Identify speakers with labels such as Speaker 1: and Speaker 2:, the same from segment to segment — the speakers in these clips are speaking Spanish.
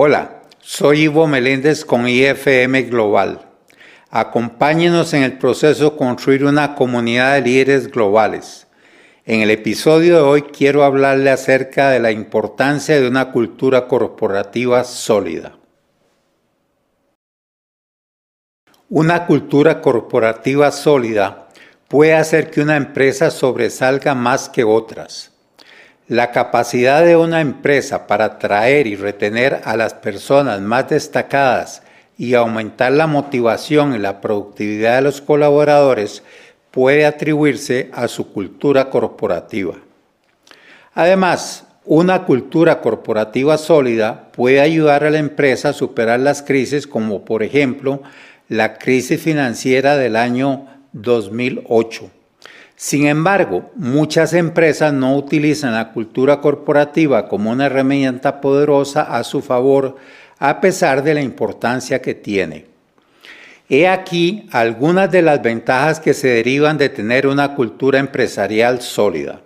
Speaker 1: Hola, soy Ivo Meléndez con IFM Global. Acompáñenos en el proceso de construir una comunidad de líderes globales. En el episodio de hoy quiero hablarle acerca de la importancia de una cultura corporativa sólida. Una cultura corporativa sólida puede hacer que una empresa sobresalga más que otras. La capacidad de una empresa para atraer y retener a las personas más destacadas y aumentar la motivación y la productividad de los colaboradores puede atribuirse a su cultura corporativa. Además, una cultura corporativa sólida puede ayudar a la empresa a superar las crisis como por ejemplo la crisis financiera del año 2008 sin embargo, muchas empresas no utilizan la cultura corporativa como una herramienta poderosa a su favor, a pesar de la importancia que tiene. He aquí algunas de las ventajas que se derivan de tener una cultura empresarial sólida.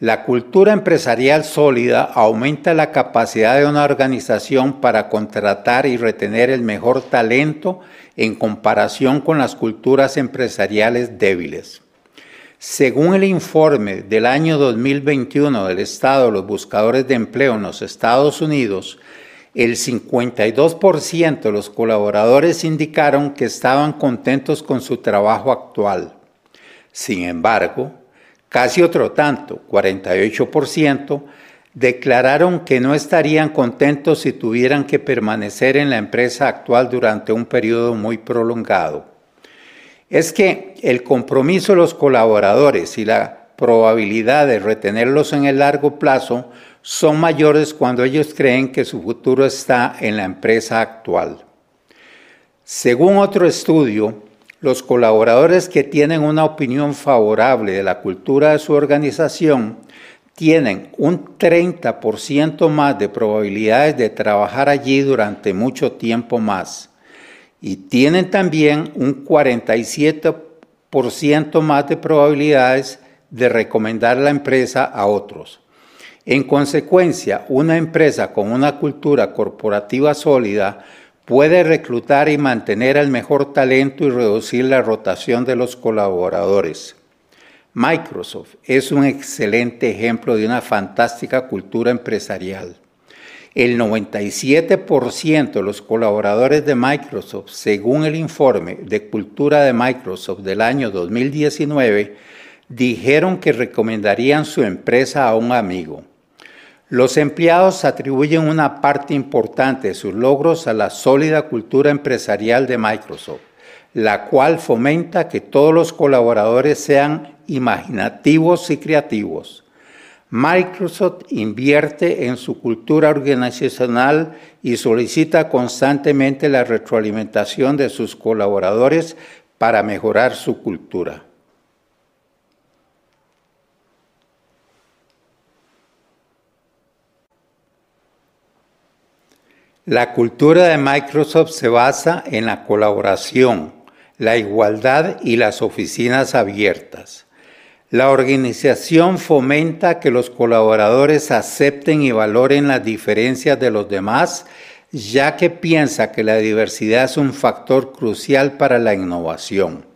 Speaker 1: La cultura empresarial sólida aumenta la capacidad de una organización para contratar y retener el mejor talento en comparación con las culturas empresariales débiles. Según el informe del año 2021 del Estado de los Buscadores de Empleo en los Estados Unidos, el 52% de los colaboradores indicaron que estaban contentos con su trabajo actual. Sin embargo, casi otro tanto, 48%, declararon que no estarían contentos si tuvieran que permanecer en la empresa actual durante un periodo muy prolongado es que el compromiso de los colaboradores y la probabilidad de retenerlos en el largo plazo son mayores cuando ellos creen que su futuro está en la empresa actual. Según otro estudio, los colaboradores que tienen una opinión favorable de la cultura de su organización tienen un 30% más de probabilidades de trabajar allí durante mucho tiempo más y tienen también un 47% más de probabilidades de recomendar la empresa a otros. En consecuencia, una empresa con una cultura corporativa sólida puede reclutar y mantener el mejor talento y reducir la rotación de los colaboradores. Microsoft es un excelente ejemplo de una fantástica cultura empresarial. El 97% de los colaboradores de Microsoft, según el informe de cultura de Microsoft del año 2019, dijeron que recomendarían su empresa a un amigo. Los empleados atribuyen una parte importante de sus logros a la sólida cultura empresarial de Microsoft, la cual fomenta que todos los colaboradores sean imaginativos y creativos Microsoft invierte en su cultura organizacional y solicita constantemente la retroalimentación de sus colaboradores para mejorar su cultura. La cultura de Microsoft se basa en la colaboración, la igualdad y las oficinas abiertas. La organización fomenta que los colaboradores acepten y valoren las diferencias de los demás, ya que piensa que la diversidad es un factor crucial para la innovación.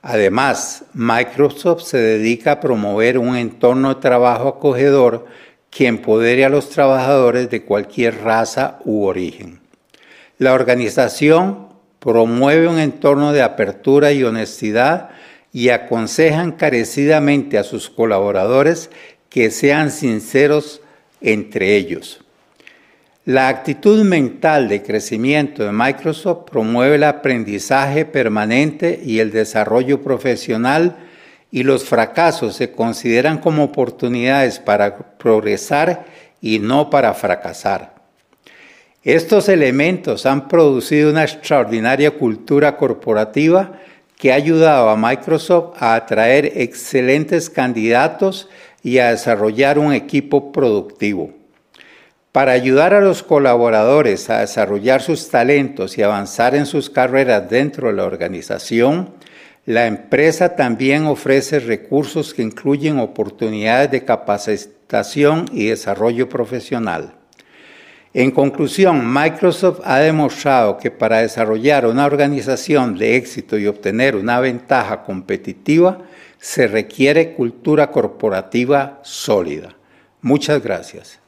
Speaker 1: Además, Microsoft se dedica a promover un entorno de trabajo acogedor que empodere a los trabajadores de cualquier raza u origen. La organización promueve un entorno de apertura y honestidad y aconseja encarecidamente a sus colaboradores que sean sinceros entre ellos. La actitud mental de crecimiento de Microsoft promueve el aprendizaje permanente y el desarrollo profesional y los fracasos se consideran como oportunidades para progresar y no para fracasar. Estos elementos han producido una extraordinaria cultura corporativa que ha ayudado a Microsoft a atraer excelentes candidatos y a desarrollar un equipo productivo. Para ayudar a los colaboradores a desarrollar sus talentos y avanzar en sus carreras dentro de la organización, la empresa también ofrece recursos que incluyen oportunidades de capacitación y desarrollo profesional. En conclusión, Microsoft ha demostrado que para desarrollar una organización de éxito y obtener una ventaja competitiva se requiere cultura corporativa sólida. Muchas gracias.